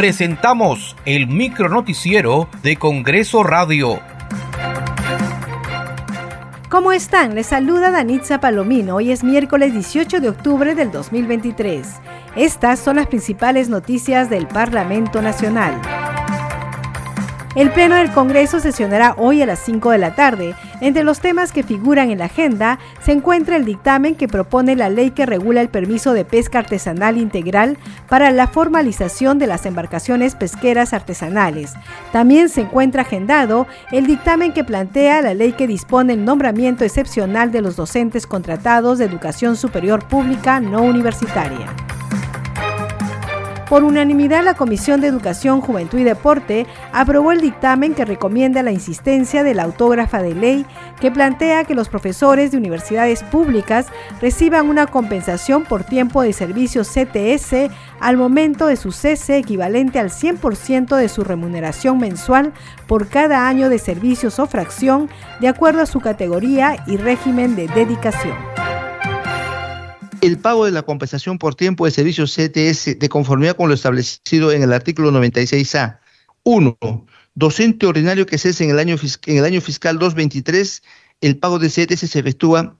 presentamos el micronoticiero de Congreso Radio. ¿Cómo están? Les saluda Danitza Palomino. Hoy es miércoles 18 de octubre del 2023. Estas son las principales noticias del Parlamento Nacional. El Pleno del Congreso sesionará hoy a las 5 de la tarde. Entre los temas que figuran en la agenda se encuentra el dictamen que propone la ley que regula el permiso de pesca artesanal integral para la formalización de las embarcaciones pesqueras artesanales. También se encuentra agendado el dictamen que plantea la ley que dispone el nombramiento excepcional de los docentes contratados de educación superior pública no universitaria. Por unanimidad, la Comisión de Educación, Juventud y Deporte aprobó el dictamen que recomienda la insistencia de la autógrafa de ley que plantea que los profesores de universidades públicas reciban una compensación por tiempo de servicio CTS al momento de su cese equivalente al 100% de su remuneración mensual por cada año de servicios o fracción, de acuerdo a su categoría y régimen de dedicación el pago de la compensación por tiempo de servicio CTS de conformidad con lo establecido en el artículo 96A. 1. Docente ordinario que cese en el año, en el año fiscal 223, el pago de CTS se efectúa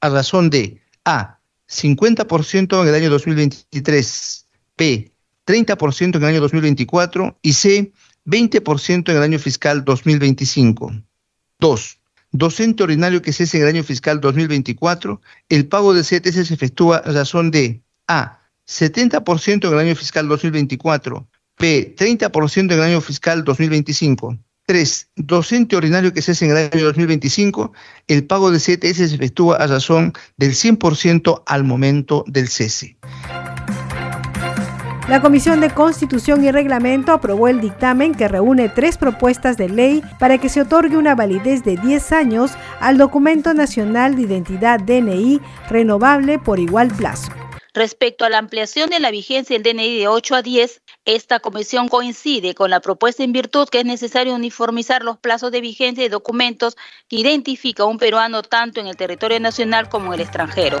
a razón de A. 50% en el año 2023, B. 30% en el año 2024 y C. 20% en el año fiscal 2025. 2 docente ordinario que cese en el año fiscal 2024, el pago de CTS se efectúa a razón de A. 70% en el año fiscal 2024, B. 30% en el año fiscal 2025. 3. Docente ordinario que cese en el año 2025, el pago de CTS se efectúa a razón del 100% al momento del cese. La Comisión de Constitución y Reglamento aprobó el dictamen que reúne tres propuestas de ley para que se otorgue una validez de 10 años al Documento Nacional de Identidad DNI renovable por igual plazo. Respecto a la ampliación de la vigencia del DNI de 8 a 10, esta comisión coincide con la propuesta en virtud que es necesario uniformizar los plazos de vigencia de documentos que identifica a un peruano tanto en el territorio nacional como en el extranjero.